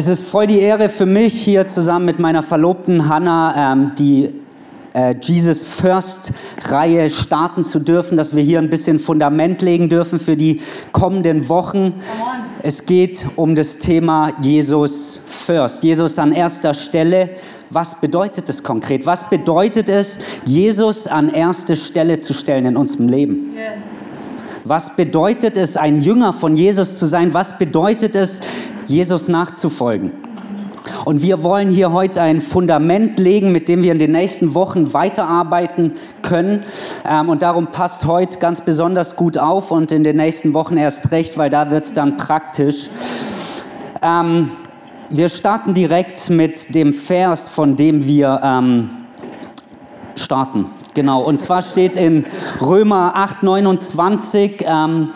Es ist voll die Ehre für mich, hier zusammen mit meiner Verlobten Hannah ähm, die äh, Jesus First Reihe starten zu dürfen, dass wir hier ein bisschen Fundament legen dürfen für die kommenden Wochen. Es geht um das Thema Jesus First, Jesus an erster Stelle. Was bedeutet es konkret? Was bedeutet es, Jesus an erste Stelle zu stellen in unserem Leben? Yes. Was bedeutet es, ein Jünger von Jesus zu sein? Was bedeutet es, Jesus nachzufolgen? Und wir wollen hier heute ein Fundament legen, mit dem wir in den nächsten Wochen weiterarbeiten können. Ähm, und darum passt heute ganz besonders gut auf und in den nächsten Wochen erst recht, weil da wird es dann praktisch. Ähm, wir starten direkt mit dem Vers, von dem wir ähm, starten. Genau, und zwar steht in Römer 8, 29, ähm,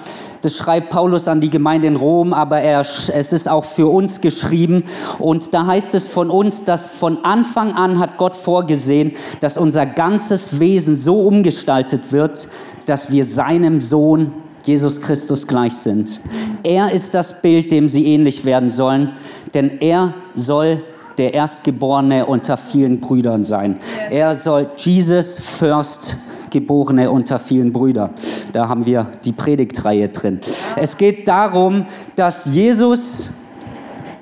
das schreibt Paulus an die Gemeinde in Rom, aber er, es ist auch für uns geschrieben. Und da heißt es von uns, dass von Anfang an hat Gott vorgesehen, dass unser ganzes Wesen so umgestaltet wird, dass wir seinem Sohn Jesus Christus gleich sind. Er ist das Bild, dem sie ähnlich werden sollen, denn er soll der Erstgeborene unter vielen Brüdern sein. Er soll Jesus First Erstgeborene unter vielen Brüdern. Da haben wir die Predigtreihe drin. Es geht darum, dass Jesus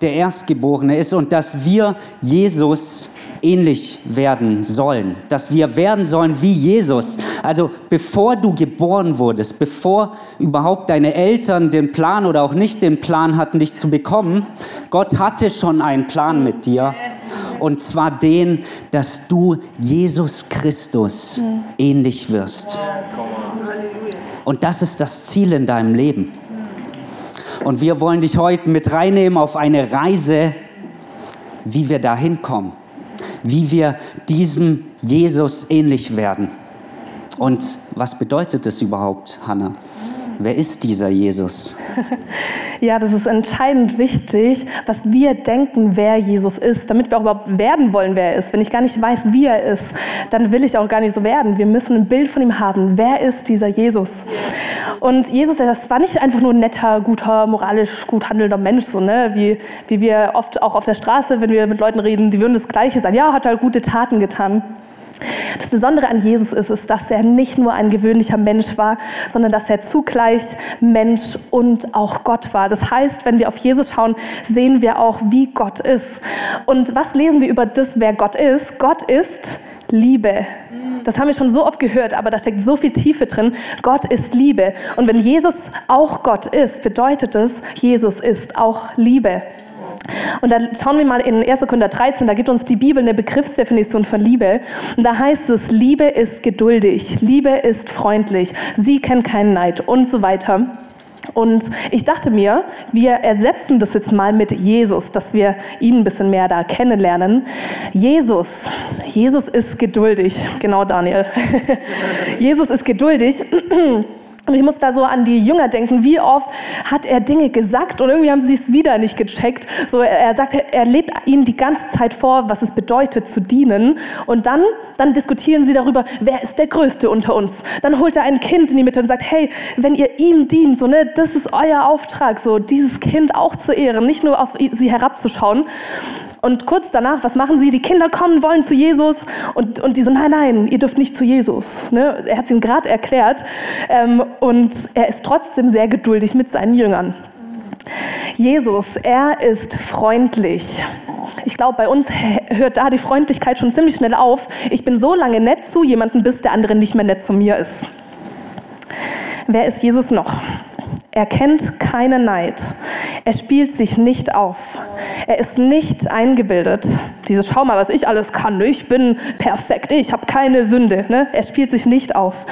der Erstgeborene ist und dass wir Jesus ähnlich werden sollen, dass wir werden sollen wie Jesus. Also bevor du geboren wurdest, bevor überhaupt deine Eltern den Plan oder auch nicht den Plan hatten, dich zu bekommen, Gott hatte schon einen Plan mit dir. Und zwar den, dass du Jesus Christus ähnlich wirst. Und das ist das Ziel in deinem Leben. Und wir wollen dich heute mit reinnehmen auf eine Reise, wie wir da hinkommen wie wir diesem Jesus ähnlich werden. Und was bedeutet das überhaupt, Hannah? Wer ist dieser Jesus? Ja, das ist entscheidend wichtig, was wir denken, wer Jesus ist, damit wir auch überhaupt werden wollen, wer er ist. Wenn ich gar nicht weiß, wie er ist, dann will ich auch gar nicht so werden. Wir müssen ein Bild von ihm haben. Wer ist dieser Jesus? Und Jesus, das war nicht einfach nur ein netter, guter, moralisch gut handelnder Mensch, so, ne? wie, wie wir oft auch auf der Straße, wenn wir mit Leuten reden, die würden das Gleiche sagen. Ja, hat halt gute Taten getan. Das Besondere an Jesus ist, ist, dass er nicht nur ein gewöhnlicher Mensch war, sondern dass er zugleich Mensch und auch Gott war. Das heißt, wenn wir auf Jesus schauen, sehen wir auch, wie Gott ist. Und was lesen wir über das, wer Gott ist? Gott ist Liebe. Das haben wir schon so oft gehört, aber da steckt so viel Tiefe drin. Gott ist Liebe. Und wenn Jesus auch Gott ist, bedeutet es, Jesus ist auch Liebe. Und dann schauen wir mal in 1. Korinther 13, da gibt uns die Bibel eine Begriffsdefinition von Liebe. Und da heißt es, Liebe ist geduldig, Liebe ist freundlich, sie kennt keinen Neid und so weiter. Und ich dachte mir, wir ersetzen das jetzt mal mit Jesus, dass wir ihn ein bisschen mehr da kennenlernen. Jesus, Jesus ist geduldig, genau Daniel. Jesus ist geduldig. Und ich muss da so an die Jünger denken, wie oft hat er Dinge gesagt und irgendwie haben sie es wieder nicht gecheckt. So, er sagt, er lebt ihnen die ganze Zeit vor, was es bedeutet zu dienen. Und dann, dann diskutieren sie darüber, wer ist der Größte unter uns. Dann holt er ein Kind in die Mitte und sagt, hey, wenn ihr ihm dient, so, ne, das ist euer Auftrag, so dieses Kind auch zu ehren, nicht nur auf sie herabzuschauen. Und kurz danach, was machen sie? Die Kinder kommen, wollen zu Jesus und, und die so, nein, nein, ihr dürft nicht zu Jesus. Ne? Er hat es ihnen gerade erklärt ähm, und er ist trotzdem sehr geduldig mit seinen Jüngern. Jesus, er ist freundlich. Ich glaube, bei uns hört da die Freundlichkeit schon ziemlich schnell auf. Ich bin so lange nett zu jemandem, bis der andere nicht mehr nett zu mir ist. Wer ist Jesus noch? Er kennt keinen Neid. Er spielt sich nicht auf. Er ist nicht eingebildet. Dieses Schau mal, was ich alles kann. Ich bin perfekt. Ich habe keine Sünde. Ne? Er spielt sich nicht auf.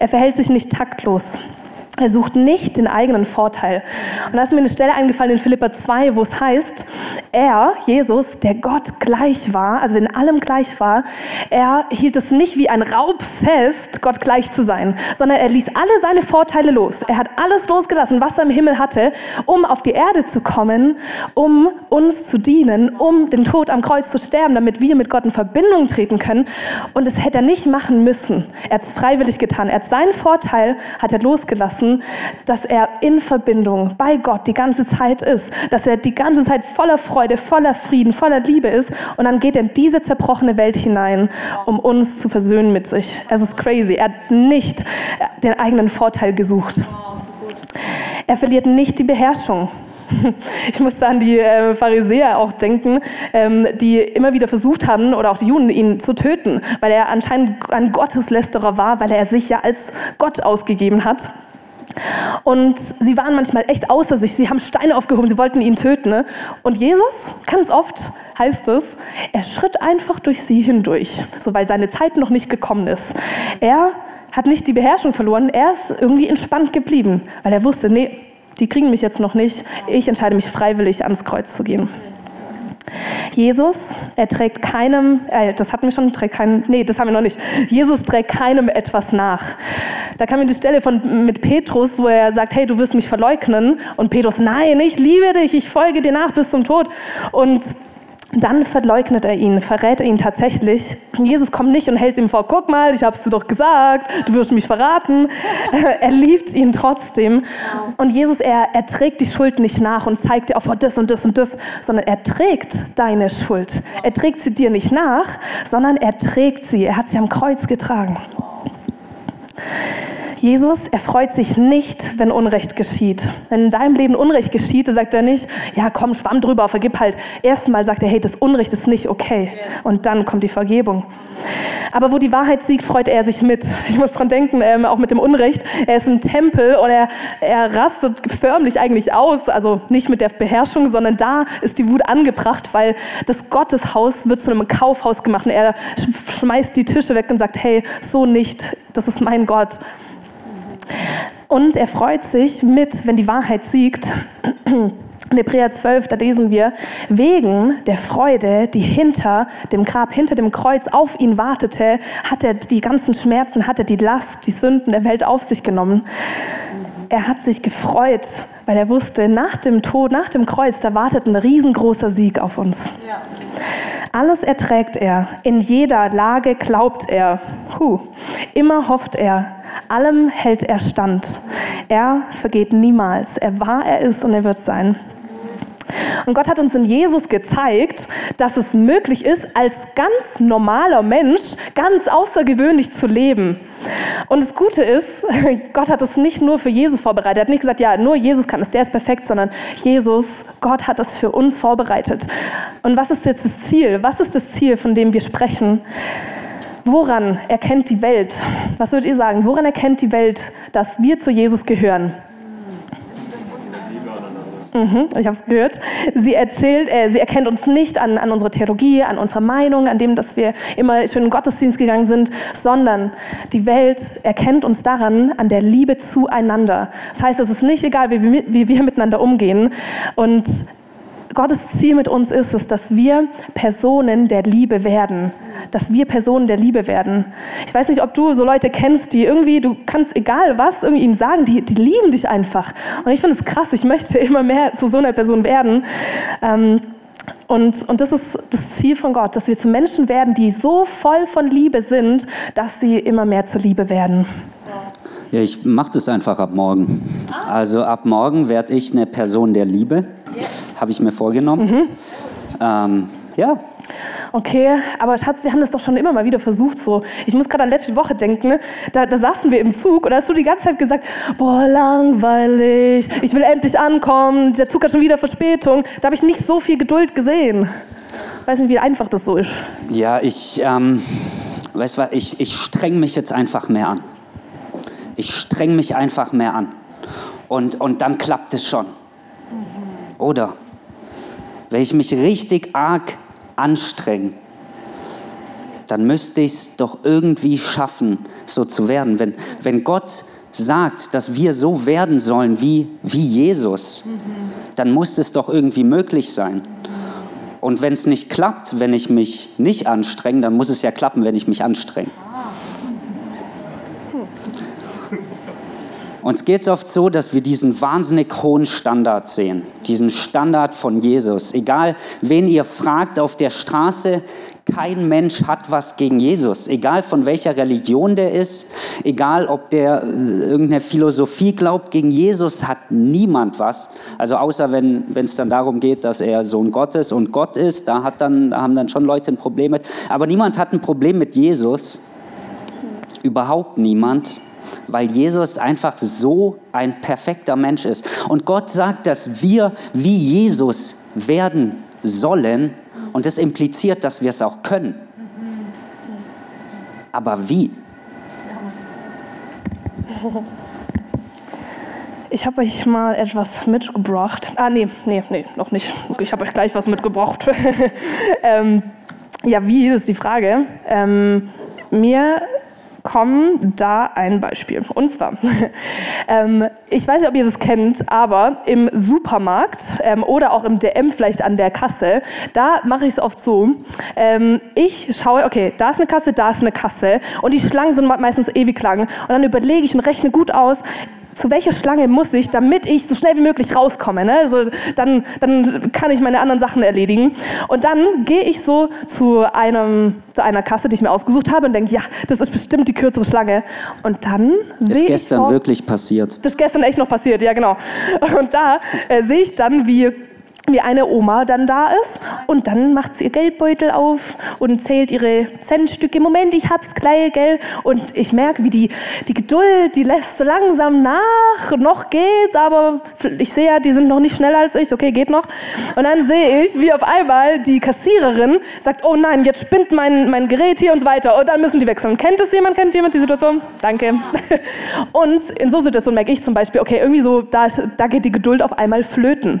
Er verhält sich nicht taktlos. Er sucht nicht den eigenen Vorteil. Und da ist mir eine Stelle eingefallen in Philippa 2, wo es heißt, er, Jesus, der Gott gleich war, also in allem gleich war, er hielt es nicht wie ein Raub fest, Gott gleich zu sein, sondern er ließ alle seine Vorteile los. Er hat alles losgelassen, was er im Himmel hatte, um auf die Erde zu kommen, um uns zu dienen, um den Tod am Kreuz zu sterben, damit wir mit Gott in Verbindung treten können. Und das hätte er nicht machen müssen. Er hat es freiwillig getan. Er hat seinen Vorteil, hat er losgelassen lassen, dass er in Verbindung bei Gott die ganze Zeit ist, dass er die ganze Zeit voller Freude, voller Frieden, voller Liebe ist und dann geht er in diese zerbrochene Welt hinein, um uns zu versöhnen mit sich. Es ist crazy. Er hat nicht den eigenen Vorteil gesucht. Er verliert nicht die Beherrschung. Ich musste an die äh, Pharisäer auch denken, ähm, die immer wieder versucht haben, oder auch die Juden, ihn zu töten, weil er anscheinend ein Gotteslästerer war, weil er sich ja als Gott ausgegeben hat. Und sie waren manchmal echt außer sich. Sie haben Steine aufgehoben, sie wollten ihn töten. Ne? Und Jesus, ganz oft heißt es, er schritt einfach durch sie hindurch, so weil seine Zeit noch nicht gekommen ist. Er hat nicht die Beherrschung verloren, er ist irgendwie entspannt geblieben, weil er wusste, nee, die kriegen mich jetzt noch nicht. Ich entscheide mich freiwillig ans Kreuz zu gehen. Jesus, er trägt keinem, äh, das hatten wir schon, trägt keinem, nee, das haben wir noch nicht. Jesus trägt keinem etwas nach. Da kam mir die Stelle von, mit Petrus, wo er sagt, hey, du wirst mich verleugnen. Und Petrus, nein, ich liebe dich, ich folge dir nach bis zum Tod. Und dann verleugnet er ihn, verrät er ihn tatsächlich. Jesus kommt nicht und hält ihm vor, guck mal, ich habe es dir doch gesagt, du wirst mich verraten. er liebt ihn trotzdem. Und Jesus, er, er trägt die Schuld nicht nach und zeigt dir auf oh, das und das und das, sondern er trägt deine Schuld. Er trägt sie dir nicht nach, sondern er trägt sie. Er hat sie am Kreuz getragen. Jesus, er freut sich nicht, wenn Unrecht geschieht. Wenn in deinem Leben Unrecht geschieht, sagt er nicht, ja komm, schwamm drüber, vergib halt. Erstmal sagt er, hey, das Unrecht ist nicht okay. Und dann kommt die Vergebung. Aber wo die Wahrheit siegt, freut er sich mit. Ich muss dran denken, ähm, auch mit dem Unrecht. Er ist im Tempel und er, er rastet förmlich eigentlich aus. Also nicht mit der Beherrschung, sondern da ist die Wut angebracht, weil das Gotteshaus wird zu einem Kaufhaus gemacht. Und er schmeißt die Tische weg und sagt, hey, so nicht. Das ist mein Gott. Und er freut sich mit, wenn die Wahrheit siegt. In Hebräer 12, da lesen wir, wegen der Freude, die hinter dem Grab, hinter dem Kreuz auf ihn wartete, hat er die ganzen Schmerzen, hat er die Last, die Sünden der Welt auf sich genommen. Er hat sich gefreut, weil er wusste, nach dem Tod, nach dem Kreuz, da wartet ein riesengroßer Sieg auf uns. Ja. Alles erträgt er, in jeder Lage glaubt er, huh, immer hofft er, allem hält er stand. Er vergeht niemals, er war, er ist und er wird sein. Und Gott hat uns in Jesus gezeigt, dass es möglich ist, als ganz normaler Mensch ganz außergewöhnlich zu leben. Und das Gute ist, Gott hat es nicht nur für Jesus vorbereitet. Er hat nicht gesagt, ja, nur Jesus kann es, der ist perfekt, sondern Jesus, Gott hat das für uns vorbereitet. Und was ist jetzt das Ziel? Was ist das Ziel, von dem wir sprechen? Woran erkennt die Welt? Was würdet ihr sagen? Woran erkennt die Welt, dass wir zu Jesus gehören? Mhm, ich habe es gehört. Sie erzählt, äh, sie erkennt uns nicht an, an unserer Theologie, an unserer Meinung, an dem, dass wir immer schön in den Gottesdienst gegangen sind, sondern die Welt erkennt uns daran, an der Liebe zueinander. Das heißt, es ist nicht egal, wie wie wir miteinander umgehen. Und Gottes Ziel mit uns ist es, dass wir Personen der Liebe werden. Dass wir Personen der Liebe werden. Ich weiß nicht, ob du so Leute kennst, die irgendwie, du kannst egal was irgendwie ihnen sagen, die, die lieben dich einfach. Und ich finde es krass, ich möchte immer mehr zu so einer Person werden. Ähm, und, und das ist das Ziel von Gott, dass wir zu Menschen werden, die so voll von Liebe sind, dass sie immer mehr zur Liebe werden. Ja, ich mache das einfach ab morgen. Also ab morgen werde ich eine Person der Liebe habe ich mir vorgenommen. Mhm. Ähm, ja. Okay, aber Schatz, wir haben das doch schon immer mal wieder versucht. So. Ich muss gerade an letzte Woche denken, da, da saßen wir im Zug und da hast du die ganze Zeit gesagt, boah, langweilig, ich will endlich ankommen, der Zug hat schon wieder Verspätung. Da habe ich nicht so viel Geduld gesehen. Weiß nicht, wie einfach das so ist. Ja, ich, ähm, weißt du was, ich, ich streng mich jetzt einfach mehr an. Ich streng mich einfach mehr an. Und, und dann klappt es schon. Oder? Wenn ich mich richtig arg anstrenge, dann müsste ich es doch irgendwie schaffen, so zu werden. Wenn, wenn Gott sagt, dass wir so werden sollen wie, wie Jesus, dann muss es doch irgendwie möglich sein. Und wenn es nicht klappt, wenn ich mich nicht anstrenge, dann muss es ja klappen, wenn ich mich anstrenge. Uns geht es oft so, dass wir diesen wahnsinnig hohen Standard sehen, diesen Standard von Jesus. Egal, wen ihr fragt auf der Straße, kein Mensch hat was gegen Jesus, egal von welcher Religion der ist, egal ob der äh, irgendeine Philosophie glaubt, gegen Jesus hat niemand was. Also außer wenn es dann darum geht, dass er Sohn Gottes und Gott ist, da, hat dann, da haben dann schon Leute ein Problem mit. Aber niemand hat ein Problem mit Jesus, überhaupt niemand weil Jesus einfach so ein perfekter Mensch ist. Und Gott sagt, dass wir wie Jesus werden sollen und das impliziert, dass wir es auch können. Aber wie? Ich habe euch mal etwas mitgebracht. Ah, nee, nee, nee, noch nicht. Ich habe euch gleich was mitgebracht. ähm, ja, wie, ist die Frage. Ähm, mir kommen da ein Beispiel. Und zwar, ähm, ich weiß nicht, ob ihr das kennt, aber im Supermarkt ähm, oder auch im DM vielleicht an der Kasse, da mache ich es oft so. Ähm, ich schaue, okay, da ist eine Kasse, da ist eine Kasse und die Schlangen sind meistens ewig lang. Und dann überlege ich und rechne gut aus, zu welcher Schlange muss ich, damit ich so schnell wie möglich rauskomme. Ne? Also dann, dann kann ich meine anderen Sachen erledigen. Und dann gehe ich so zu, einem, zu einer Kasse, die ich mir ausgesucht habe und denke, ja, das ist bestimmt die kürzere Schlange. Und dann sehe ich... Das ist gestern vor, wirklich passiert. Das ist gestern echt noch passiert, ja genau. Und da äh, sehe ich dann, wie wie eine Oma dann da ist und dann macht sie ihr Geldbeutel auf und zählt ihre Centstücke. Moment, ich hab's gleich, gell? Und ich merke, wie die, die Geduld, die lässt so langsam nach. Noch geht's, aber ich sehe ja, die sind noch nicht schneller als ich. Okay, geht noch. Und dann sehe ich, wie auf einmal die Kassiererin sagt, oh nein, jetzt spinnt mein, mein Gerät hier und so weiter. Und dann müssen die wechseln. Kennt es jemand? Kennt jemand die Situation? Danke. Und in so Situationen merke ich zum Beispiel, okay, irgendwie so, da, da geht die Geduld auf einmal flöten.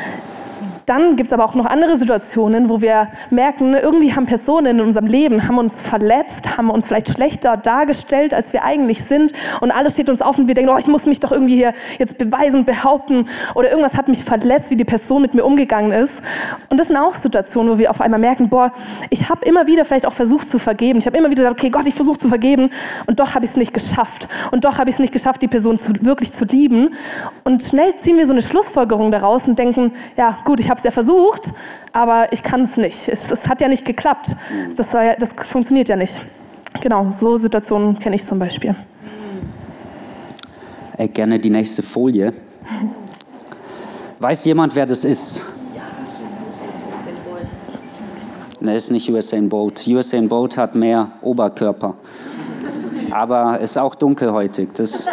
Dann gibt es aber auch noch andere Situationen, wo wir merken, irgendwie haben Personen in unserem Leben, haben uns verletzt, haben uns vielleicht schlechter dargestellt, als wir eigentlich sind. Und alles steht uns auf und wir denken, oh, ich muss mich doch irgendwie hier jetzt beweisen, behaupten. Oder irgendwas hat mich verletzt, wie die Person mit mir umgegangen ist. Und das sind auch Situationen, wo wir auf einmal merken, boah, ich habe immer wieder vielleicht auch versucht zu vergeben. Ich habe immer wieder gesagt, okay, Gott, ich versuche zu vergeben. Und doch habe ich es nicht geschafft. Und doch habe ich es nicht geschafft, die Person zu, wirklich zu lieben. Und schnell ziehen wir so eine Schlussfolgerung daraus und denken, ja, gut, ich habe es ja versucht, aber ich kann es nicht. Es, hat ja nicht geklappt. Das, ja, das funktioniert ja nicht. Genau, so Situationen kenne ich zum Beispiel. Ey, gerne die nächste Folie. Weiß jemand, wer das ist? Ne, ist nicht Usain Bolt. Usain Bolt hat mehr Oberkörper. Aber ist auch dunkelhäutig. Das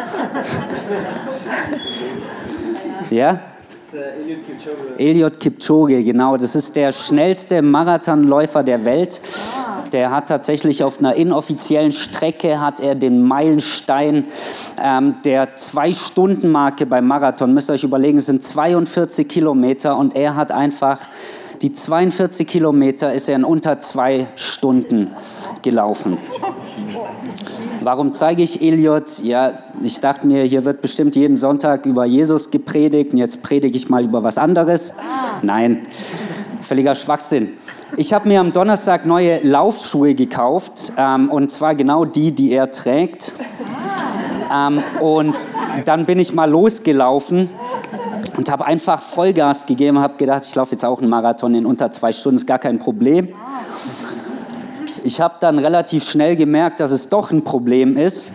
ja? Eliot Kipchoge. Eliot Kipchoge, genau. Das ist der schnellste Marathonläufer der Welt. Der hat tatsächlich auf einer inoffiziellen Strecke hat er den Meilenstein ähm, der Zwei-Stunden-Marke beim Marathon. Müsst ihr euch überlegen, es sind 42 Kilometer und er hat einfach die 42 Kilometer ist er in unter zwei Stunden gelaufen. Warum zeige ich Eliot? Ja, ich dachte mir, hier wird bestimmt jeden Sonntag über Jesus gepredigt und jetzt predige ich mal über was anderes. Nein, völliger Schwachsinn. Ich habe mir am Donnerstag neue Laufschuhe gekauft ähm, und zwar genau die, die er trägt. Ähm, und dann bin ich mal losgelaufen und habe einfach Vollgas gegeben, habe gedacht, ich laufe jetzt auch einen Marathon in unter zwei Stunden, ist gar kein Problem. Ich habe dann relativ schnell gemerkt, dass es doch ein Problem ist,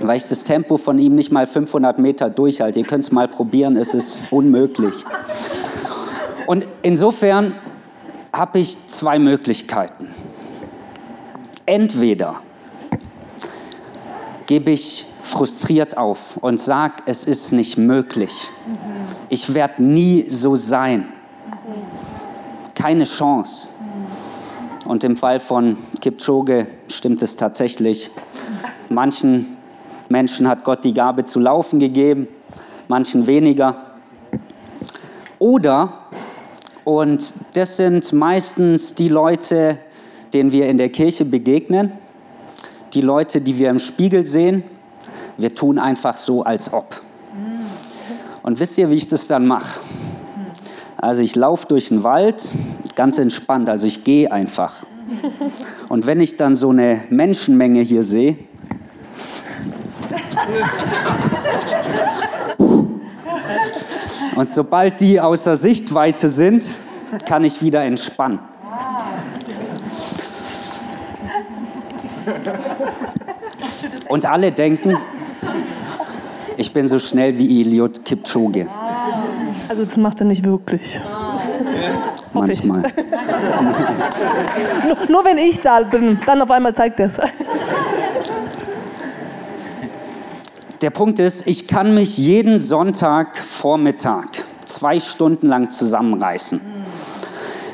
weil ich das Tempo von ihm nicht mal 500 Meter durchhalte. Ihr könnt es mal probieren, es ist unmöglich. Und insofern habe ich zwei Möglichkeiten. Entweder gebe ich frustriert auf und sage, es ist nicht möglich. Ich werde nie so sein. Keine Chance. Und im Fall von Kipchoge stimmt es tatsächlich. Manchen Menschen hat Gott die Gabe zu laufen gegeben, manchen weniger. Oder, und das sind meistens die Leute, denen wir in der Kirche begegnen, die Leute, die wir im Spiegel sehen, Wir tun einfach so, als ob. Und wisst ihr, wie ich das dann mache? Also ich laufe durch den Wald, ganz entspannt, also ich gehe einfach. Und wenn ich dann so eine Menschenmenge hier sehe, und sobald die außer Sichtweite sind, kann ich wieder entspannen. Und alle denken, ich bin so schnell wie Eliot Kipchoge. Also das macht er nicht wirklich. Manchmal. nur, nur wenn ich da bin, dann auf einmal zeigt er es. Der Punkt ist, ich kann mich jeden Sonntagvormittag zwei Stunden lang zusammenreißen.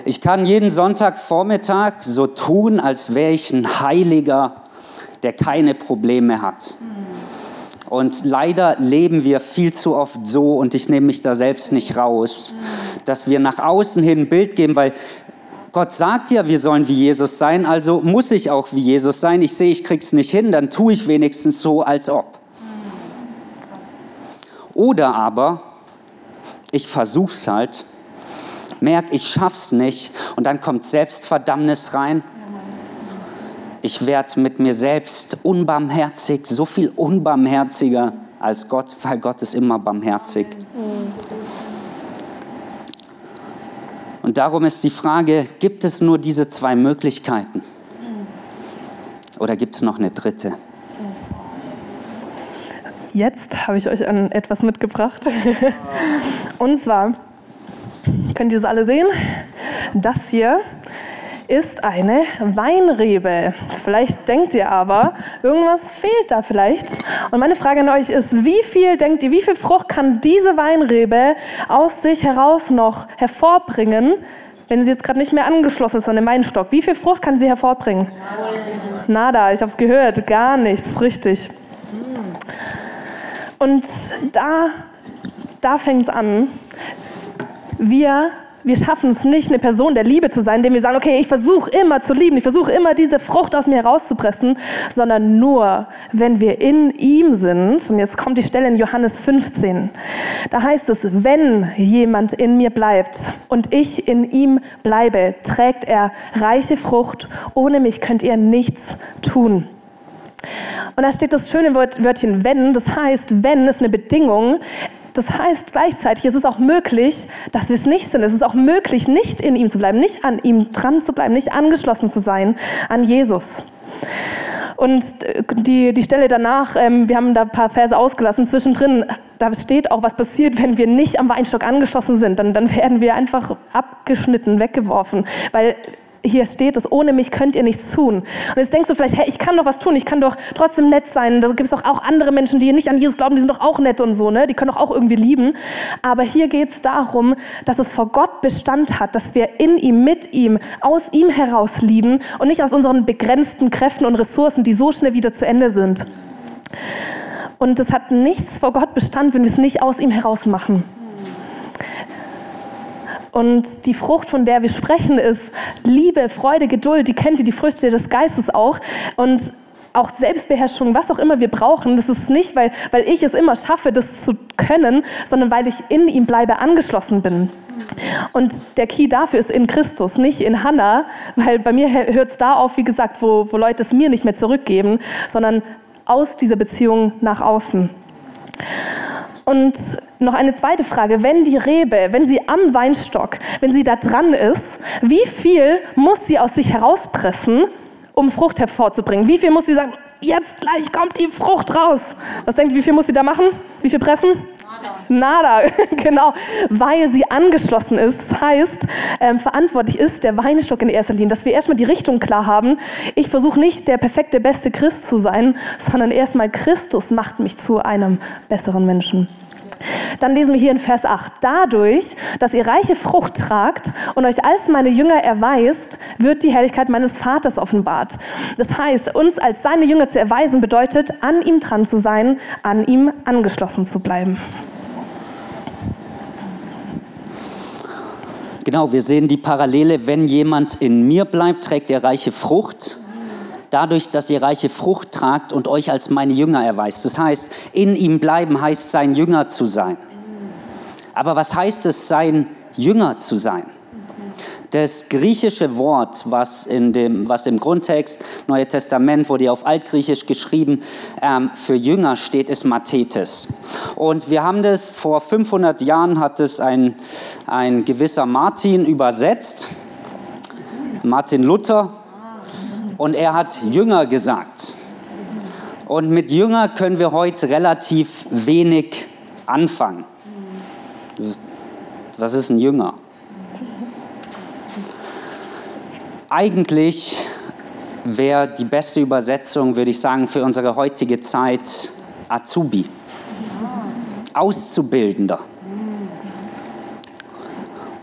Ich kann jeden Sonntagvormittag so tun, als wäre ich ein Heiliger, der keine Probleme hat. Und leider leben wir viel zu oft so, und ich nehme mich da selbst nicht raus, dass wir nach außen hin ein Bild geben, weil Gott sagt ja, wir sollen wie Jesus sein, also muss ich auch wie Jesus sein. Ich sehe, ich krieg's nicht hin, dann tue ich wenigstens so, als ob. Oder aber ich versuch's halt, merke, ich schaff's nicht und dann kommt Selbstverdammnis rein. Ich werde mit mir selbst unbarmherzig, so viel unbarmherziger als Gott, weil Gott ist immer barmherzig. Und darum ist die Frage, gibt es nur diese zwei Möglichkeiten? Oder gibt es noch eine dritte? Jetzt habe ich euch an etwas mitgebracht. Und zwar, könnt ihr es alle sehen? Das hier ist eine Weinrebe. Vielleicht denkt ihr aber, irgendwas fehlt da vielleicht. Und meine Frage an euch ist, wie viel denkt ihr, wie viel Frucht kann diese Weinrebe aus sich heraus noch hervorbringen, wenn sie jetzt gerade nicht mehr angeschlossen ist an den Weinstock? Wie viel Frucht kann sie hervorbringen? Nada, ich habe es gehört, gar nichts, richtig. Und da, da fängt es an. Wir, wir schaffen es nicht, eine Person der Liebe zu sein, indem wir sagen, okay, ich versuche immer zu lieben, ich versuche immer diese Frucht aus mir herauszupressen, sondern nur, wenn wir in ihm sind. Und jetzt kommt die Stelle in Johannes 15. Da heißt es, wenn jemand in mir bleibt und ich in ihm bleibe, trägt er reiche Frucht. Ohne mich könnt ihr nichts tun. Und da steht das schöne Wörtchen wenn, das heißt, wenn ist eine Bedingung. Das heißt gleichzeitig, es ist auch möglich, dass wir es nicht sind. Es ist auch möglich, nicht in ihm zu bleiben, nicht an ihm dran zu bleiben, nicht angeschlossen zu sein an Jesus. Und die, die Stelle danach, ähm, wir haben da ein paar Verse ausgelassen, zwischendrin, da steht auch, was passiert, wenn wir nicht am Weinstock angeschlossen sind. Dann, dann werden wir einfach abgeschnitten, weggeworfen. Weil hier steht es, ohne mich könnt ihr nichts tun. Und jetzt denkst du vielleicht, hey, ich kann doch was tun, ich kann doch trotzdem nett sein. Da gibt es doch auch andere Menschen, die nicht an Jesus glauben, die sind doch auch nett und so, ne? die können doch auch irgendwie lieben. Aber hier geht es darum, dass es vor Gott Bestand hat, dass wir in ihm, mit ihm, aus ihm heraus lieben und nicht aus unseren begrenzten Kräften und Ressourcen, die so schnell wieder zu Ende sind. Und es hat nichts vor Gott Bestand, wenn wir es nicht aus ihm heraus machen. Und die Frucht, von der wir sprechen, ist Liebe, Freude, Geduld. Die kennt ihr, die Früchte des Geistes auch. Und auch Selbstbeherrschung, was auch immer wir brauchen, das ist nicht, weil, weil ich es immer schaffe, das zu können, sondern weil ich in ihm bleibe, angeschlossen bin. Und der Key dafür ist in Christus, nicht in Hannah, weil bei mir hört es da auf, wie gesagt, wo, wo Leute es mir nicht mehr zurückgeben, sondern aus dieser Beziehung nach außen. Und noch eine zweite Frage. Wenn die Rebe, wenn sie am Weinstock, wenn sie da dran ist, wie viel muss sie aus sich herauspressen, um Frucht hervorzubringen? Wie viel muss sie sagen, jetzt gleich kommt die Frucht raus? Was denkt ihr, wie viel muss sie da machen? Wie viel pressen? Nada, genau, weil sie angeschlossen ist. Das heißt, ähm, verantwortlich ist der Weinstock in erster Linie, dass wir erstmal die Richtung klar haben. Ich versuche nicht der perfekte, beste Christ zu sein, sondern erstmal Christus macht mich zu einem besseren Menschen. Dann lesen wir hier in Vers 8. Dadurch, dass ihr reiche Frucht tragt und euch als meine Jünger erweist, wird die Herrlichkeit meines Vaters offenbart. Das heißt, uns als seine Jünger zu erweisen, bedeutet, an ihm dran zu sein, an ihm angeschlossen zu bleiben. Genau, wir sehen die Parallele, wenn jemand in mir bleibt, trägt er reiche Frucht. dadurch, dass ihr reiche Frucht tragt und euch als meine Jünger erweist. Das heißt, in ihm bleiben heißt sein Jünger zu sein. Aber was heißt es, sein Jünger zu sein? Das griechische Wort, was, in dem, was im Grundtext, Neue Testament, wurde ja auf Altgriechisch geschrieben, ähm, für Jünger steht, ist Mathetes. Und wir haben das, vor 500 Jahren hat es ein, ein gewisser Martin übersetzt, Martin Luther, und er hat Jünger gesagt. Und mit Jünger können wir heute relativ wenig anfangen. Was ist ein Jünger? Eigentlich wäre die beste Übersetzung, würde ich sagen, für unsere heutige Zeit Azubi, Auszubildender.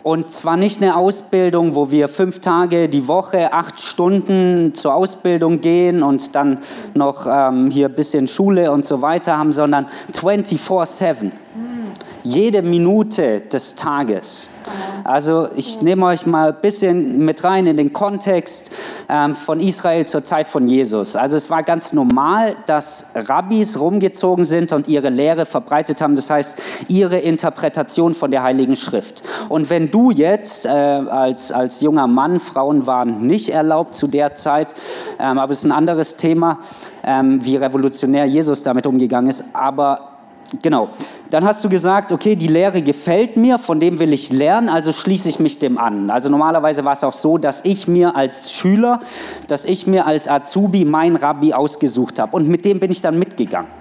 Und zwar nicht eine Ausbildung, wo wir fünf Tage die Woche, acht Stunden zur Ausbildung gehen und dann noch ähm, hier ein bisschen Schule und so weiter haben, sondern 24-7 jede Minute des Tages. Also ich nehme euch mal ein bisschen mit rein in den Kontext ähm, von Israel zur Zeit von Jesus. Also es war ganz normal, dass Rabbis rumgezogen sind und ihre Lehre verbreitet haben, das heißt ihre Interpretation von der Heiligen Schrift. Und wenn du jetzt äh, als, als junger Mann, Frauen waren nicht erlaubt zu der Zeit, ähm, aber es ist ein anderes Thema, ähm, wie revolutionär Jesus damit umgegangen ist, aber Genau. Dann hast du gesagt, okay, die Lehre gefällt mir, von dem will ich lernen, also schließe ich mich dem an. Also normalerweise war es auch so, dass ich mir als Schüler, dass ich mir als Azubi mein Rabbi ausgesucht habe und mit dem bin ich dann mitgegangen.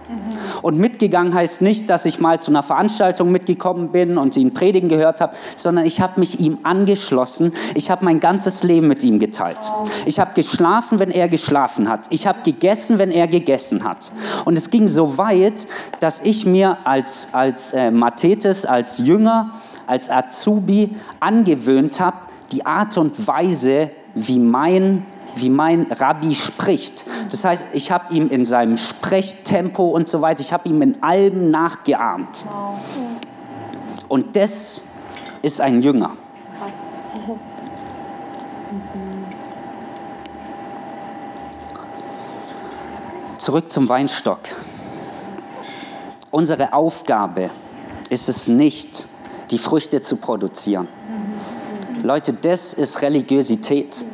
Und mitgegangen heißt nicht, dass ich mal zu einer Veranstaltung mitgekommen bin und ihn predigen gehört habe, sondern ich habe mich ihm angeschlossen. Ich habe mein ganzes Leben mit ihm geteilt. Ich habe geschlafen, wenn er geschlafen hat. Ich habe gegessen, wenn er gegessen hat. Und es ging so weit, dass ich mir als, als äh, Mathetes, als Jünger, als Azubi angewöhnt habe, die Art und Weise, wie mein wie mein Rabbi spricht. Das heißt, ich habe ihm in seinem Sprechtempo und so weiter, ich habe ihm in allem nachgeahmt. Und das ist ein Jünger. Zurück zum Weinstock. Unsere Aufgabe ist es nicht, die Früchte zu produzieren. Leute, das ist Religiosität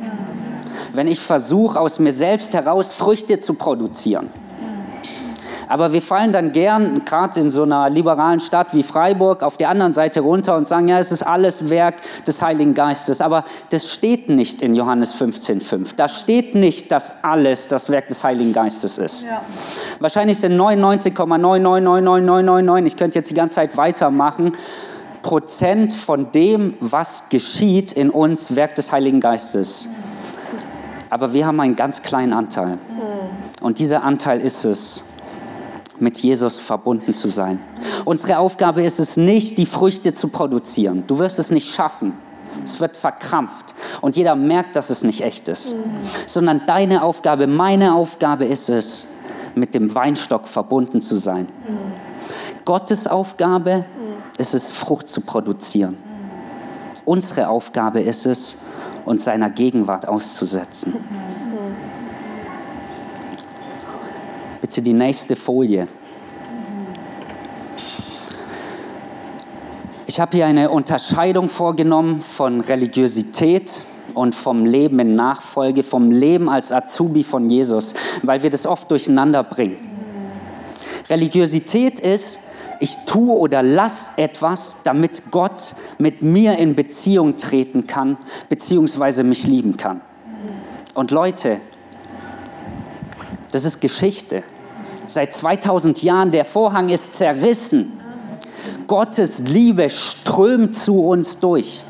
wenn ich versuche, aus mir selbst heraus Früchte zu produzieren. Aber wir fallen dann gern, gerade in so einer liberalen Stadt wie Freiburg, auf der anderen Seite runter und sagen, ja, es ist alles Werk des Heiligen Geistes. Aber das steht nicht in Johannes 15,5. Da steht nicht, dass alles das Werk des Heiligen Geistes ist. Ja. Wahrscheinlich sind 99,999999, ich könnte jetzt die ganze Zeit weitermachen, Prozent von dem, was geschieht in uns, Werk des Heiligen Geistes. Aber wir haben einen ganz kleinen Anteil. Und dieser Anteil ist es, mit Jesus verbunden zu sein. Unsere Aufgabe ist es nicht, die Früchte zu produzieren. Du wirst es nicht schaffen. Es wird verkrampft und jeder merkt, dass es nicht echt ist. Sondern deine Aufgabe, meine Aufgabe ist es, mit dem Weinstock verbunden zu sein. Gottes Aufgabe ist es, Frucht zu produzieren. Unsere Aufgabe ist es, und seiner Gegenwart auszusetzen. Bitte die nächste Folie. Ich habe hier eine Unterscheidung vorgenommen von Religiosität und vom Leben in Nachfolge, vom Leben als Azubi von Jesus, weil wir das oft durcheinander bringen. Religiosität ist, ich tue oder lass etwas, damit Gott mit mir in Beziehung treten kann, beziehungsweise mich lieben kann. Und Leute, das ist Geschichte. Seit 2000 Jahren, der Vorhang ist zerrissen. Gottes Liebe strömt zu uns durch.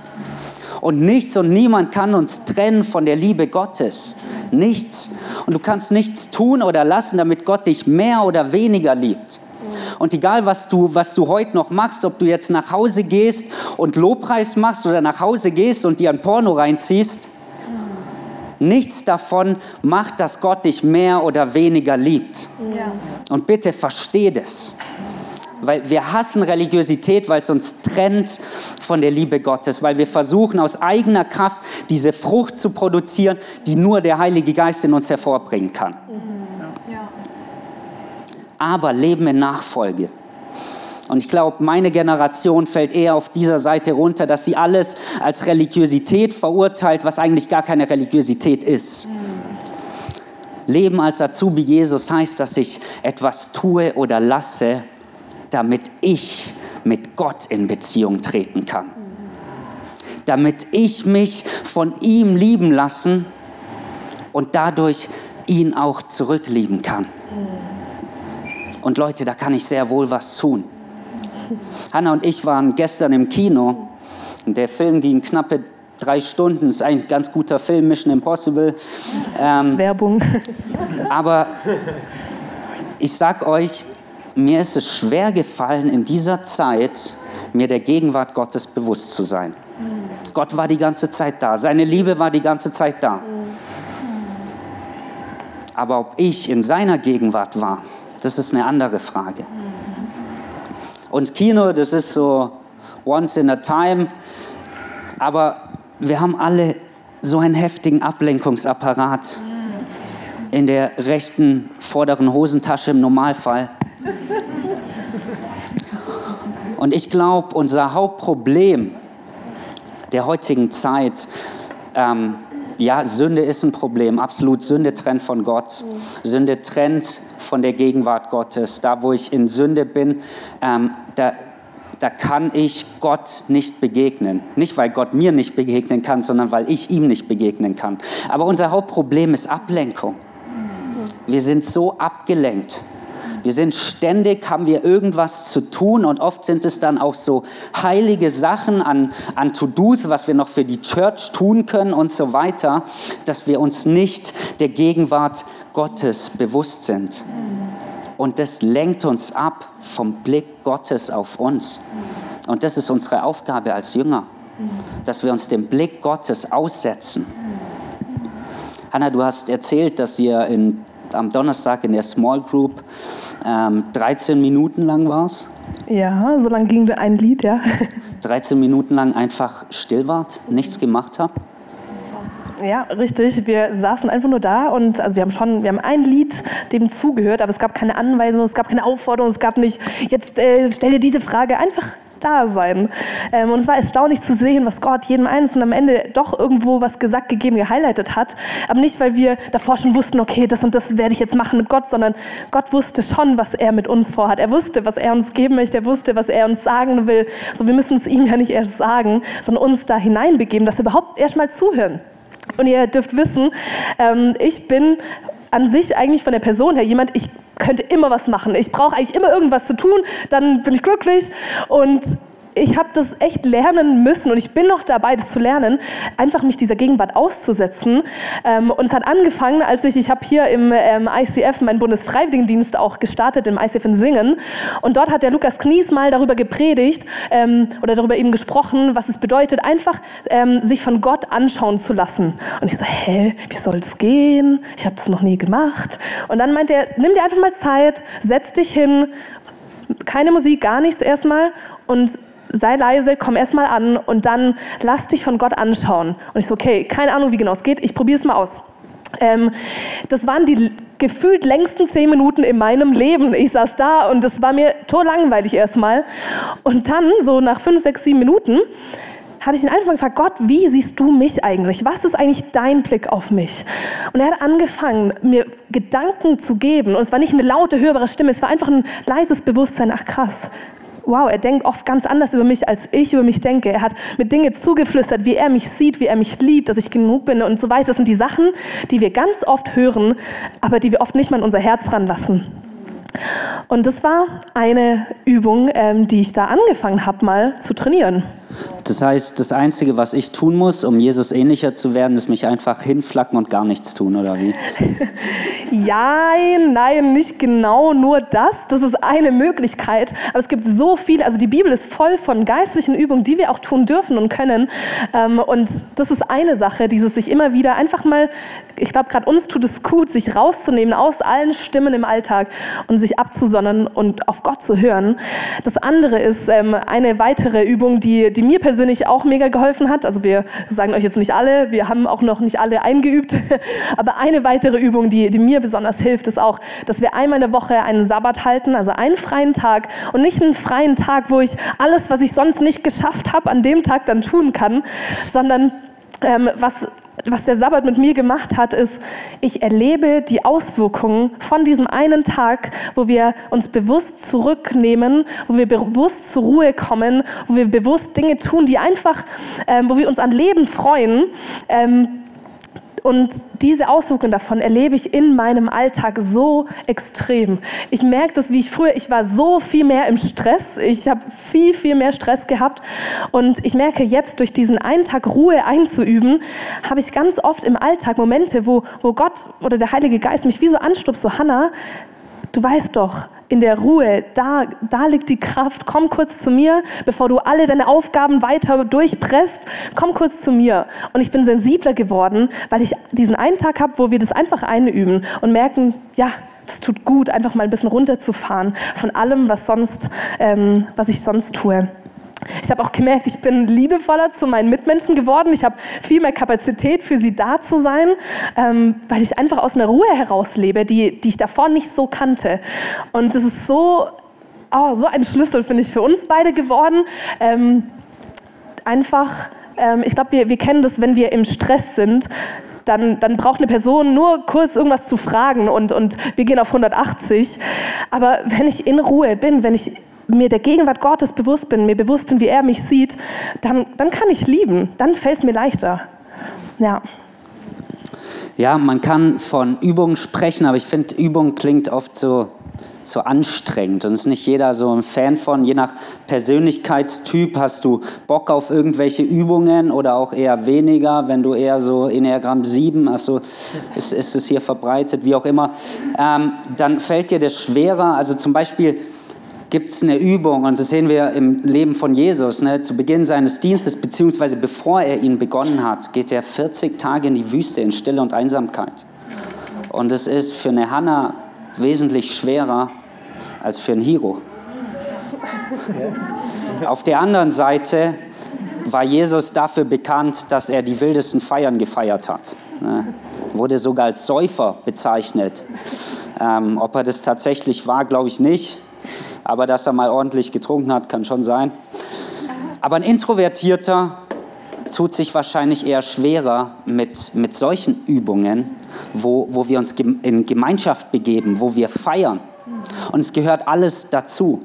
Und nichts und niemand kann uns trennen von der Liebe Gottes. Nichts. Und du kannst nichts tun oder lassen, damit Gott dich mehr oder weniger liebt. Und egal, was du, was du heute noch machst, ob du jetzt nach Hause gehst und Lobpreis machst oder nach Hause gehst und dir ein Porno reinziehst, nichts davon macht, dass Gott dich mehr oder weniger liebt. Ja. Und bitte versteh das. Weil wir hassen Religiosität, weil es uns trennt von der Liebe Gottes, weil wir versuchen aus eigener Kraft diese Frucht zu produzieren, die nur der Heilige Geist in uns hervorbringen kann. Aber Leben in Nachfolge. Und ich glaube, meine Generation fällt eher auf dieser Seite runter, dass sie alles als Religiosität verurteilt, was eigentlich gar keine Religiosität ist. Leben als Azubi Jesus heißt, dass ich etwas tue oder lasse, damit ich mit Gott in Beziehung treten kann. Damit ich mich von ihm lieben lassen und dadurch ihn auch zurücklieben kann. Und Leute, da kann ich sehr wohl was tun. Hanna und ich waren gestern im Kino und der Film ging knappe drei Stunden. Das ist eigentlich ein ganz guter Film, Mission Impossible. Ähm, Werbung. Aber ich sag euch, mir ist es schwer gefallen, in dieser Zeit mir der Gegenwart Gottes bewusst zu sein. Gott war die ganze Zeit da, seine Liebe war die ganze Zeit da. Aber ob ich in seiner Gegenwart war, das ist eine andere Frage. Und Kino, das ist so once in a time, aber wir haben alle so einen heftigen Ablenkungsapparat in der rechten vorderen Hosentasche im Normalfall. Und ich glaube, unser Hauptproblem der heutigen Zeit, ähm, ja, Sünde ist ein Problem, absolut. Sünde trennt von Gott. Sünde trennt von der Gegenwart Gottes. Da, wo ich in Sünde bin, ähm, da, da kann ich Gott nicht begegnen. Nicht, weil Gott mir nicht begegnen kann, sondern weil ich ihm nicht begegnen kann. Aber unser Hauptproblem ist Ablenkung. Wir sind so abgelenkt. Wir sind ständig, haben wir irgendwas zu tun und oft sind es dann auch so heilige Sachen an, an To-Dos, was wir noch für die Church tun können und so weiter, dass wir uns nicht der Gegenwart Gottes bewusst sind. Und das lenkt uns ab vom Blick Gottes auf uns. Und das ist unsere Aufgabe als Jünger, dass wir uns dem Blick Gottes aussetzen. Hanna, du hast erzählt, dass ihr in, am Donnerstag in der Small Group ähm, 13 Minuten lang warst. Ja, so lang ging ein Lied, ja. 13 Minuten lang einfach still wart, nichts gemacht habt. Ja, richtig. Wir saßen einfach nur da und also wir haben schon, wir haben ein Lied dem zugehört, aber es gab keine Anweisung, es gab keine Aufforderung, es gab nicht, jetzt äh, stell dir diese Frage, einfach da sein. Ähm, und es war erstaunlich zu sehen, was Gott jedem Einzelnen am Ende doch irgendwo was gesagt, gegeben, gehighlightet hat. Aber nicht, weil wir davor schon wussten, okay, das und das werde ich jetzt machen mit Gott, sondern Gott wusste schon, was er mit uns vorhat. Er wusste, was er uns geben möchte. Er wusste, was er uns sagen will. So, wir müssen es ihm ja nicht erst sagen, sondern uns da hineinbegeben, dass wir überhaupt erst mal zuhören. Und ihr dürft wissen, ähm, ich bin an sich eigentlich von der Person her jemand, ich könnte immer was machen. Ich brauche eigentlich immer irgendwas zu tun, dann bin ich glücklich. Und ich habe das echt lernen müssen und ich bin noch dabei, das zu lernen, einfach mich dieser Gegenwart auszusetzen. Ähm, und es hat angefangen, als ich, ich habe hier im ähm, ICF meinen Bundesfreiwilligendienst auch gestartet, im ICF in Singen. Und dort hat der Lukas Knies mal darüber gepredigt ähm, oder darüber eben gesprochen, was es bedeutet, einfach ähm, sich von Gott anschauen zu lassen. Und ich so, hä, wie soll das gehen? Ich habe das noch nie gemacht. Und dann meint er, nimm dir einfach mal Zeit, setz dich hin, keine Musik, gar nichts erstmal und sei leise, komm erst mal an und dann lass dich von Gott anschauen. Und ich so, okay, keine Ahnung, wie genau es geht, ich probiere es mal aus. Ähm, das waren die gefühlt längsten zehn Minuten in meinem Leben. Ich saß da und es war mir langweilig erstmal. Und dann, so nach fünf, sechs, sieben Minuten, habe ich ihn einfach gefragt, Gott, wie siehst du mich eigentlich? Was ist eigentlich dein Blick auf mich? Und er hat angefangen, mir Gedanken zu geben. Und es war nicht eine laute, hörbare Stimme, es war einfach ein leises Bewusstsein. Ach krass, wow, er denkt oft ganz anders über mich, als ich über mich denke. Er hat mir Dinge zugeflüstert, wie er mich sieht, wie er mich liebt, dass ich genug bin und so weiter. Das sind die Sachen, die wir ganz oft hören, aber die wir oft nicht mal in unser Herz ranlassen. Und das war eine Übung, ähm, die ich da angefangen habe, mal zu trainieren. Das heißt, das Einzige, was ich tun muss, um Jesus ähnlicher zu werden, ist mich einfach hinflacken und gar nichts tun, oder wie? ja, nein, nicht genau nur das. Das ist eine Möglichkeit. Aber es gibt so viele, also die Bibel ist voll von geistlichen Übungen, die wir auch tun dürfen und können. Ähm, und das ist eine Sache, dieses sich immer wieder einfach mal, ich glaube, gerade uns tut es gut, sich rauszunehmen aus allen Stimmen im Alltag und sich abzusondern und auf Gott zu hören. Das andere ist ähm, eine weitere Übung, die, die mir persönlich persönlich auch mega geholfen hat. Also wir sagen euch jetzt nicht alle, wir haben auch noch nicht alle eingeübt. Aber eine weitere Übung, die, die mir besonders hilft, ist auch, dass wir einmal in der Woche einen Sabbat halten, also einen freien Tag und nicht einen freien Tag, wo ich alles, was ich sonst nicht geschafft habe, an dem Tag dann tun kann, sondern ähm, was was der Sabbat mit mir gemacht hat, ist, ich erlebe die Auswirkungen von diesem einen Tag, wo wir uns bewusst zurücknehmen, wo wir bewusst zur Ruhe kommen, wo wir bewusst Dinge tun, die einfach, ähm, wo wir uns an Leben freuen. Ähm, und diese Auswirkungen davon erlebe ich in meinem Alltag so extrem. Ich merke das, wie ich früher, ich war so viel mehr im Stress. Ich habe viel, viel mehr Stress gehabt. Und ich merke jetzt, durch diesen einen Tag Ruhe einzuüben, habe ich ganz oft im Alltag Momente, wo, wo Gott oder der Heilige Geist mich wie so anstupst, so Hannah, du weißt doch, in der Ruhe, da, da liegt die Kraft. Komm kurz zu mir, bevor du alle deine Aufgaben weiter durchpresst. Komm kurz zu mir. Und ich bin sensibler geworden, weil ich diesen einen Tag habe, wo wir das einfach einüben und merken, ja, es tut gut, einfach mal ein bisschen runterzufahren von allem, was sonst, ähm, was ich sonst tue. Ich habe auch gemerkt, ich bin liebevoller zu meinen Mitmenschen geworden. Ich habe viel mehr Kapazität für sie da zu sein, ähm, weil ich einfach aus einer Ruhe heraus lebe, die, die ich davor nicht so kannte. Und es ist so, oh, so ein Schlüssel, finde ich, für uns beide geworden. Ähm, einfach, ähm, ich glaube, wir, wir kennen das, wenn wir im Stress sind, dann, dann, braucht eine Person nur kurz irgendwas zu fragen und, und wir gehen auf 180. Aber wenn ich in Ruhe bin, wenn ich mir der Gegenwart Gottes bewusst bin, mir bewusst bin, wie er mich sieht, dann, dann kann ich lieben, dann fällt es mir leichter. Ja. Ja, man kann von Übung sprechen, aber ich finde, Übung klingt oft so, so anstrengend und ist nicht jeder so ein Fan von. Je nach Persönlichkeitstyp hast du Bock auf irgendwelche Übungen oder auch eher weniger, wenn du eher so Enneagramm 7, also ist, ist es hier verbreitet, wie auch immer, ähm, dann fällt dir das schwerer. Also zum Beispiel gibt es eine Übung, und das sehen wir im Leben von Jesus. Ne? Zu Beginn seines Dienstes, beziehungsweise bevor er ihn begonnen hat, geht er 40 Tage in die Wüste in Stille und Einsamkeit. Und es ist für eine Hannah wesentlich schwerer als für einen Hiro. Auf der anderen Seite war Jesus dafür bekannt, dass er die wildesten Feiern gefeiert hat. Ne? Wurde sogar als Säufer bezeichnet. Ähm, ob er das tatsächlich war, glaube ich nicht. Aber dass er mal ordentlich getrunken hat, kann schon sein. Aber ein Introvertierter tut sich wahrscheinlich eher schwerer mit, mit solchen Übungen, wo, wo wir uns in Gemeinschaft begeben, wo wir feiern. Und es gehört alles dazu.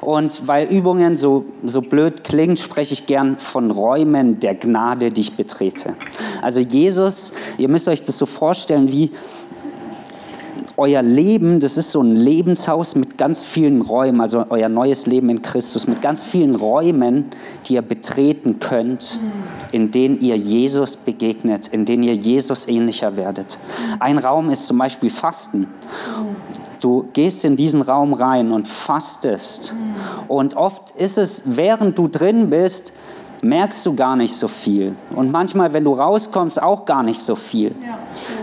Und weil Übungen so, so blöd klingt, spreche ich gern von Räumen der Gnade, die ich betrete. Also Jesus, ihr müsst euch das so vorstellen, wie, euer Leben, das ist so ein Lebenshaus mit ganz vielen Räumen, also euer neues Leben in Christus, mit ganz vielen Räumen, die ihr betreten könnt, in denen ihr Jesus begegnet, in denen ihr Jesus ähnlicher werdet. Ein Raum ist zum Beispiel Fasten. Du gehst in diesen Raum rein und fastest. Und oft ist es, während du drin bist, merkst du gar nicht so viel. Und manchmal, wenn du rauskommst, auch gar nicht so viel.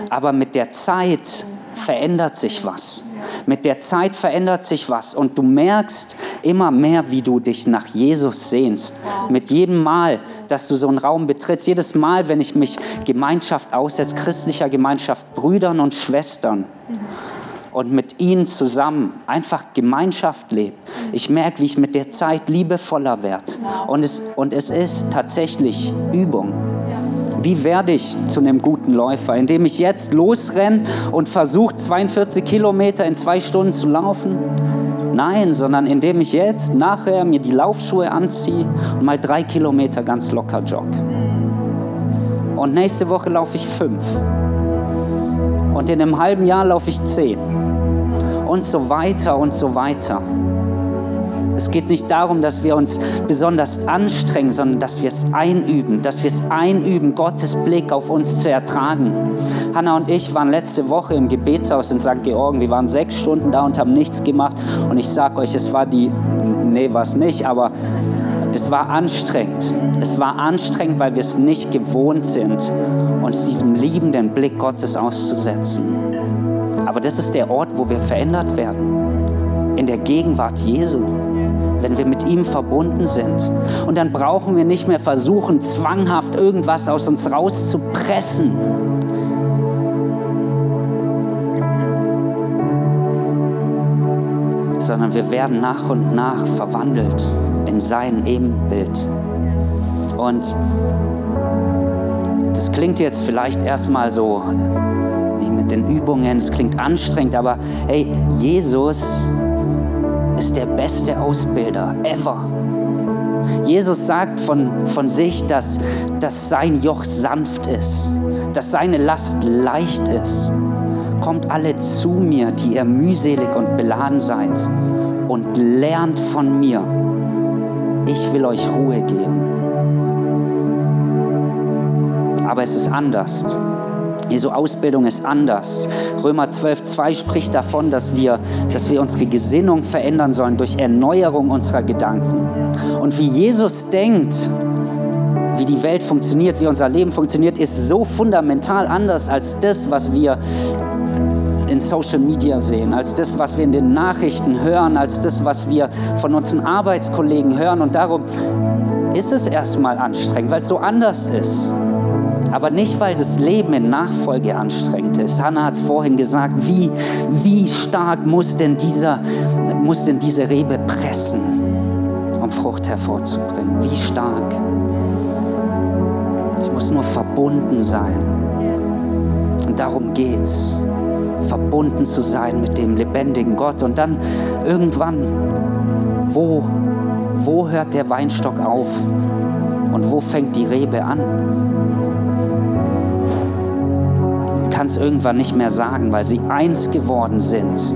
Aber mit der Zeit verändert sich was. Mit der Zeit verändert sich was und du merkst immer mehr, wie du dich nach Jesus sehnst. Mit jedem Mal, dass du so einen Raum betrittst, jedes Mal, wenn ich mich Gemeinschaft aussetze, christlicher Gemeinschaft, Brüdern und Schwestern und mit ihnen zusammen einfach Gemeinschaft lebe. Ich merke, wie ich mit der Zeit liebevoller werde. Und es, und es ist tatsächlich Übung. Wie werde ich zu einem guten Läufer? Indem ich jetzt losrenne und versuche, 42 Kilometer in zwei Stunden zu laufen? Nein, sondern indem ich jetzt nachher mir die Laufschuhe anziehe und mal drei Kilometer ganz locker jogge. Und nächste Woche laufe ich fünf. Und in einem halben Jahr laufe ich zehn. Und so weiter und so weiter. Es geht nicht darum, dass wir uns besonders anstrengen, sondern dass wir es einüben, dass wir es einüben, Gottes Blick auf uns zu ertragen. Hanna und ich waren letzte Woche im Gebetshaus in St. Georgen. Wir waren sechs Stunden da und haben nichts gemacht. Und ich sage euch, es war die, nee, war es nicht, aber es war anstrengend. Es war anstrengend, weil wir es nicht gewohnt sind, uns diesem liebenden Blick Gottes auszusetzen. Aber das ist der Ort, wo wir verändert werden. In der Gegenwart Jesu wenn wir mit ihm verbunden sind. Und dann brauchen wir nicht mehr versuchen, zwanghaft irgendwas aus uns rauszupressen. Sondern wir werden nach und nach verwandelt in sein Ebenbild. Und das klingt jetzt vielleicht erstmal so wie mit den Übungen, es klingt anstrengend, aber hey, Jesus ist der beste Ausbilder ever. Jesus sagt von, von sich, dass, dass sein Joch sanft ist, dass seine Last leicht ist. Kommt alle zu mir, die ihr mühselig und beladen seid, und lernt von mir. Ich will euch Ruhe geben. Aber es ist anders. Jesu Ausbildung ist anders. Römer 12, 2 spricht davon, dass wir, dass wir unsere Gesinnung verändern sollen durch Erneuerung unserer Gedanken. Und wie Jesus denkt, wie die Welt funktioniert, wie unser Leben funktioniert, ist so fundamental anders als das, was wir in Social Media sehen, als das, was wir in den Nachrichten hören, als das, was wir von unseren Arbeitskollegen hören. Und darum ist es erstmal anstrengend, weil es so anders ist. Aber nicht, weil das Leben in Nachfolge anstrengend ist. Hannah hat es vorhin gesagt, wie, wie stark muss denn, dieser, muss denn diese Rebe pressen, um Frucht hervorzubringen? Wie stark? Sie muss nur verbunden sein. Und darum geht's. Verbunden zu sein mit dem lebendigen Gott. Und dann irgendwann, wo, wo hört der Weinstock auf? Und wo fängt die Rebe an? Kann es irgendwann nicht mehr sagen, weil sie eins geworden sind.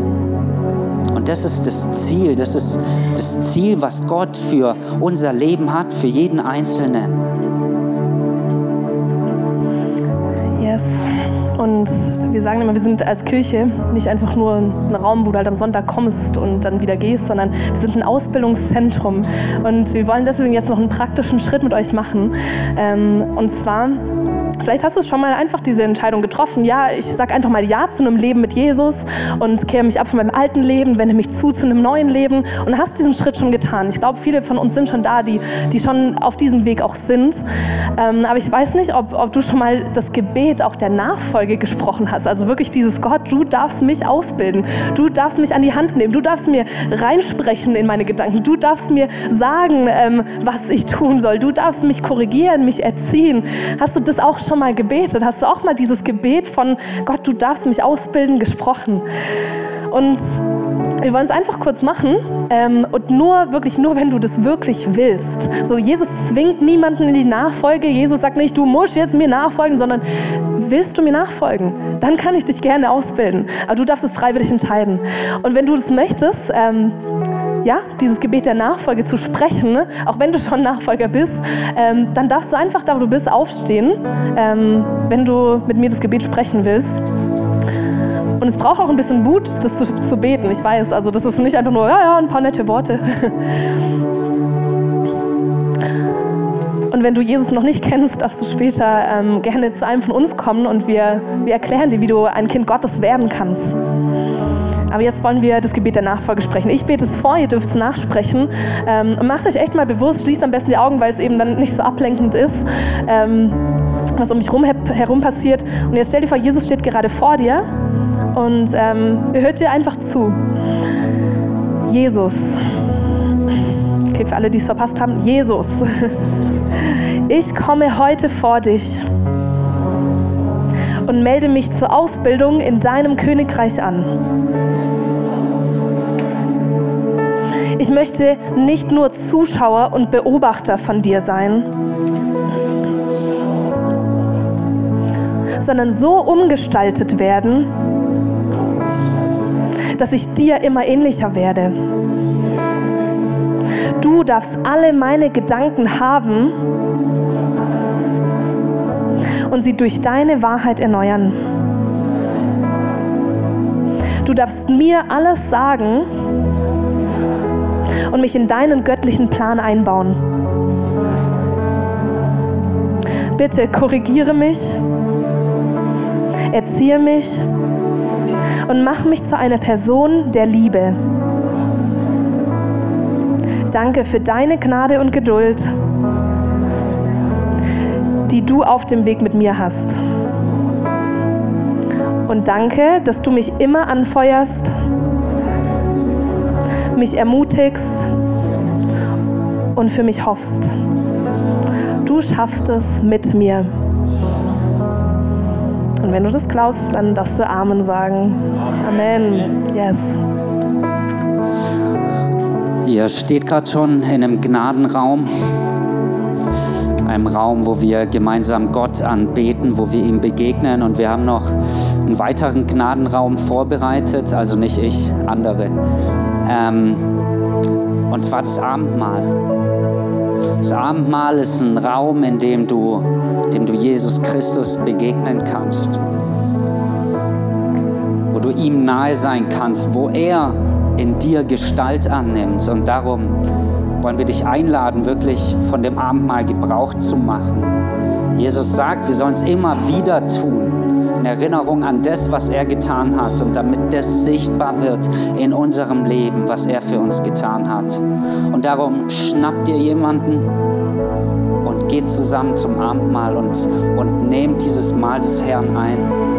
Und das ist das Ziel, das ist das Ziel, was Gott für unser Leben hat, für jeden Einzelnen. Yes. Und wir sagen immer, wir sind als Kirche nicht einfach nur ein Raum, wo du halt am Sonntag kommst und dann wieder gehst, sondern wir sind ein Ausbildungszentrum. Und wir wollen deswegen jetzt noch einen praktischen Schritt mit euch machen. Ähm, und zwar Vielleicht hast du schon mal einfach diese Entscheidung getroffen. Ja, ich sage einfach mal Ja zu einem Leben mit Jesus und kehre mich ab von meinem alten Leben, wende mich zu zu einem neuen Leben und hast diesen Schritt schon getan. Ich glaube, viele von uns sind schon da, die, die schon auf diesem Weg auch sind. Ähm, aber ich weiß nicht, ob, ob du schon mal das Gebet auch der Nachfolge gesprochen hast. Also wirklich dieses Gott, du darfst mich ausbilden. Du darfst mich an die Hand nehmen. Du darfst mir reinsprechen in meine Gedanken. Du darfst mir sagen, ähm, was ich tun soll. Du darfst mich korrigieren, mich erziehen. Hast du das auch schon mal gebetet? Hast du auch mal dieses Gebet von Gott, du darfst mich ausbilden, gesprochen? Und wir wollen es einfach kurz machen ähm, und nur, wirklich nur, wenn du das wirklich willst. So, Jesus zwingt niemanden in die Nachfolge. Jesus sagt nicht, du musst jetzt mir nachfolgen, sondern willst du mir nachfolgen? Dann kann ich dich gerne ausbilden. Aber du darfst es freiwillig entscheiden. Und wenn du das möchtest, ähm, ja, dieses Gebet der Nachfolge zu sprechen, ne? auch wenn du schon Nachfolger bist, ähm, dann darfst du einfach da, wo du bist, aufstehen, ähm, wenn du mit mir das Gebet sprechen willst. Und es braucht auch ein bisschen Mut, das zu, zu beten. Ich weiß, also das ist nicht einfach nur, ja, ja, ein paar nette Worte. Und wenn du Jesus noch nicht kennst, darfst du später ähm, gerne zu einem von uns kommen und wir, wir erklären dir, wie du ein Kind Gottes werden kannst. Aber jetzt wollen wir das Gebet der Nachfolge sprechen. Ich bete es vor, ihr dürft es nachsprechen. Ähm, macht euch echt mal bewusst, schließt am besten die Augen, weil es eben dann nicht so ablenkend ist, ähm, was um dich rum, herum passiert. Und jetzt stell dir vor, Jesus steht gerade vor dir und ähm, hört dir einfach zu. Jesus. Okay, für alle, die es verpasst haben, Jesus. Ich komme heute vor dich und melde mich zur Ausbildung in deinem Königreich an. Ich möchte nicht nur Zuschauer und Beobachter von dir sein, sondern so umgestaltet werden, dass ich dir immer ähnlicher werde. Du darfst alle meine Gedanken haben und sie durch deine Wahrheit erneuern. Du darfst mir alles sagen und mich in deinen göttlichen Plan einbauen. Bitte korrigiere mich, erziehe mich und mach mich zu einer Person der Liebe. Danke für deine Gnade und Geduld, die du auf dem Weg mit mir hast. Und danke, dass du mich immer anfeuerst, mich ermutigst und für mich hoffst. Du schaffst es mit mir. Und wenn du das glaubst, dann darfst du Amen sagen. Amen. Yes. Ihr steht gerade schon in einem Gnadenraum, einem Raum, wo wir gemeinsam Gott anbeten, wo wir ihm begegnen. Und wir haben noch einen weiteren Gnadenraum vorbereitet, also nicht ich, andere. Ähm, und zwar das Abendmahl. Das Abendmahl ist ein Raum, in dem du, dem du Jesus Christus begegnen kannst, wo du ihm nahe sein kannst, wo er in dir Gestalt annimmt. Und darum wollen wir dich einladen, wirklich von dem Abendmahl Gebrauch zu machen. Jesus sagt, wir sollen es immer wieder tun, in Erinnerung an das, was er getan hat und damit das sichtbar wird in unserem Leben, was er für uns getan hat. Und darum schnappt dir jemanden und geht zusammen zum Abendmahl und, und nehmt dieses Mahl des Herrn ein.